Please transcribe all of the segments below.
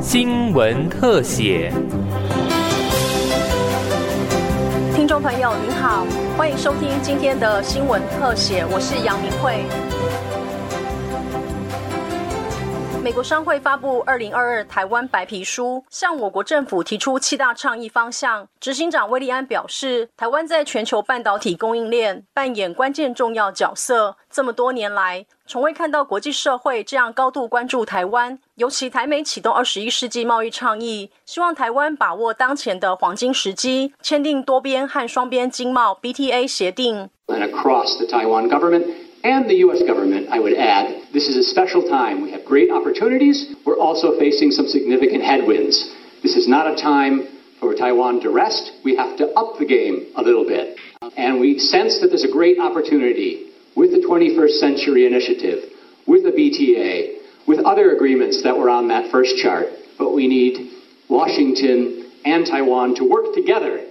新闻特写。听众朋友您好，欢迎收听今天的新闻特写，我是杨明慧。美国商会发布《二零二二台湾白皮书》，向我国政府提出七大倡议方向。执行长威利安表示，台湾在全球半导体供应链扮演关键重要角色。这么多年来，从未看到国际社会这样高度关注台湾。尤其台美启动二十一世纪贸易倡议，希望台湾把握当前的黄金时机，签订多边和双边经贸 BTA 协定。and the U.S. government, I would add, this is a special time. We have great opportunities. We're also facing some significant headwinds. This is not a time for Taiwan to rest. We have to up the game a little bit. And we sense that there's a great opportunity with the 21st Century Initiative, with the BTA, with other agreements that were on that first chart. But we need Washington and Taiwan to work together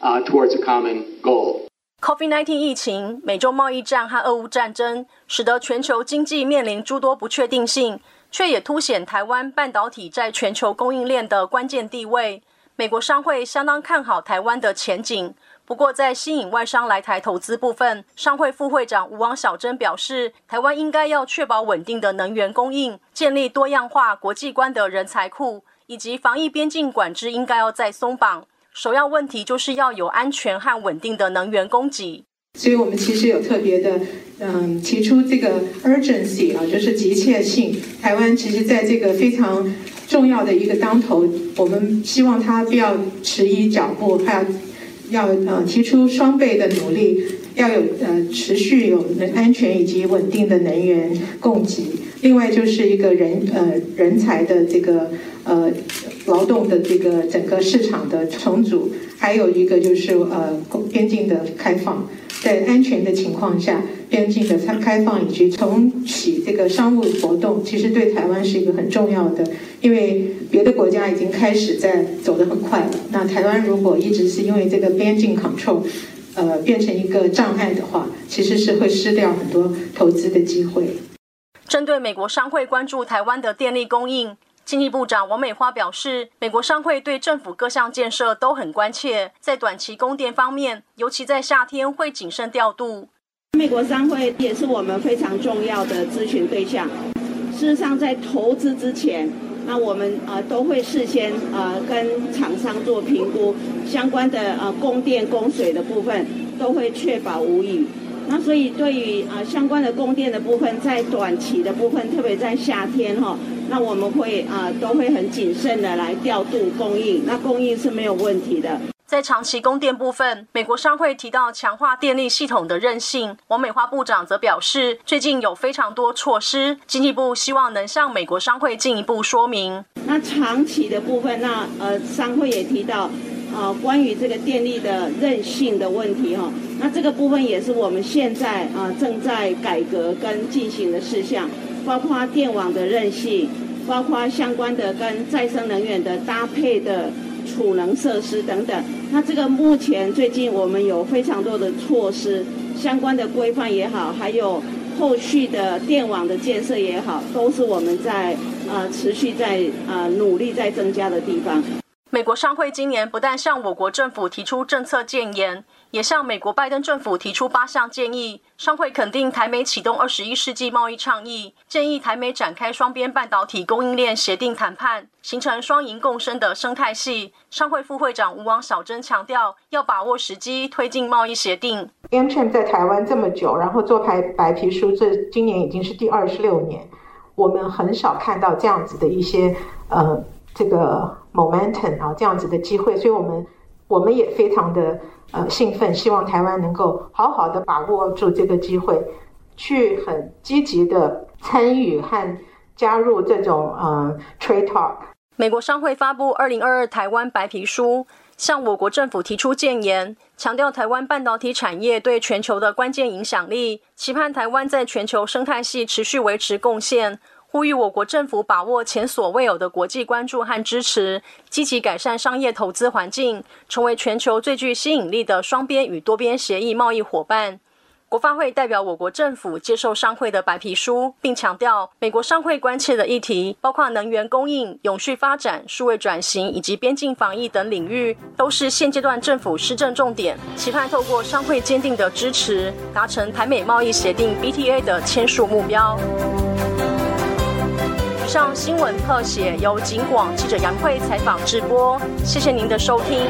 uh, towards a common goal. COVID-19 疫情、美洲贸易战和俄乌战争，使得全球经济面临诸多不确定性，却也凸显台湾半导体在全球供应链的关键地位。美国商会相当看好台湾的前景，不过在吸引外商来台投资部分，商会副会长吴王小珍表示，台湾应该要确保稳定的能源供应，建立多样化、国际观的人才库，以及防疫边境管制应该要再松绑。首要问题就是要有安全和稳定的能源供给，所以我们其实有特别的，嗯，提出这个 urgency 啊，就是急切性。台湾其实在这个非常重要的一个当头，我们希望它不要迟疑脚步，还要要呃提出双倍的努力，要有呃持续有能安全以及稳定的能源供给。另外就是一个人呃人才的这个呃。劳动的这个整个市场的重组，还有一个就是呃边境的开放，在安全的情况下，边境的开放以及重启这个商务活动，其实对台湾是一个很重要的，因为别的国家已经开始在走得很快了。那台湾如果一直是因为这个边境 control，呃变成一个障碍的话，其实是会失掉很多投资的机会。针对美国商会关注台湾的电力供应。经济部长王美花表示，美国商会对政府各项建设都很关切，在短期供电方面，尤其在夏天会谨慎调度。美国商会也是我们非常重要的咨询对象。事实上，在投资之前，那我们呃都会事先呃跟厂商做评估，相关的呃供电供水的部分都会确保无虞。那所以对于啊相关的供电的部分，在短期的部分，特别在夏天哈，那我们会啊都会很谨慎的来调度供应，那供应是没有问题的。在长期供电部分，美国商会提到强化电力系统的韧性，王美花部长则表示，最近有非常多措施，经济部希望能向美国商会进一步说明。那长期的部分，那呃商会也提到。啊，关于这个电力的韧性的问题哈，那这个部分也是我们现在啊正在改革跟进行的事项，包括电网的韧性，包括相关的跟再生能源的搭配的储能设施等等。那这个目前最近我们有非常多的措施，相关的规范也好，还有后续的电网的建设也好，都是我们在呃持续在呃努力在增加的地方。美国商会今年不但向我国政府提出政策建言，也向美国拜登政府提出八项建议。商会肯定台美启动二十一世纪贸易倡议，建议台美展开双边半导体供应链协定谈判，形成双赢共生的生态系。商会副会长吴王小珍强调，要把握时机推进贸易协定。a m 在台湾这么久，然后做白白皮书，这今年已经是第二十六年，我们很少看到这样子的一些呃。这个 momentum 啊，这样子的机会，所以我们我们也非常的呃兴奋，希望台湾能够好好的把握住这个机会，去很积极的参与和加入这种呃 trade talk。美国商会发布二零二二台湾白皮书，向我国政府提出建言，强调台湾半导体产业对全球的关键影响力，期盼台湾在全球生态系持续维持贡献。呼吁我国政府把握前所未有的国际关注和支持，积极改善商业投资环境，成为全球最具吸引力的双边与多边协议贸易伙伴。国发会代表我国政府接受商会的白皮书，并强调，美国商会关切的议题包括能源供应、永续发展、数位转型以及边境防疫等领域，都是现阶段政府施政重点。期盼透过商会坚定的支持，达成台美贸易协定 BTA 的签署目标。上新闻特写由警广记者杨慧采访直播，谢谢您的收听。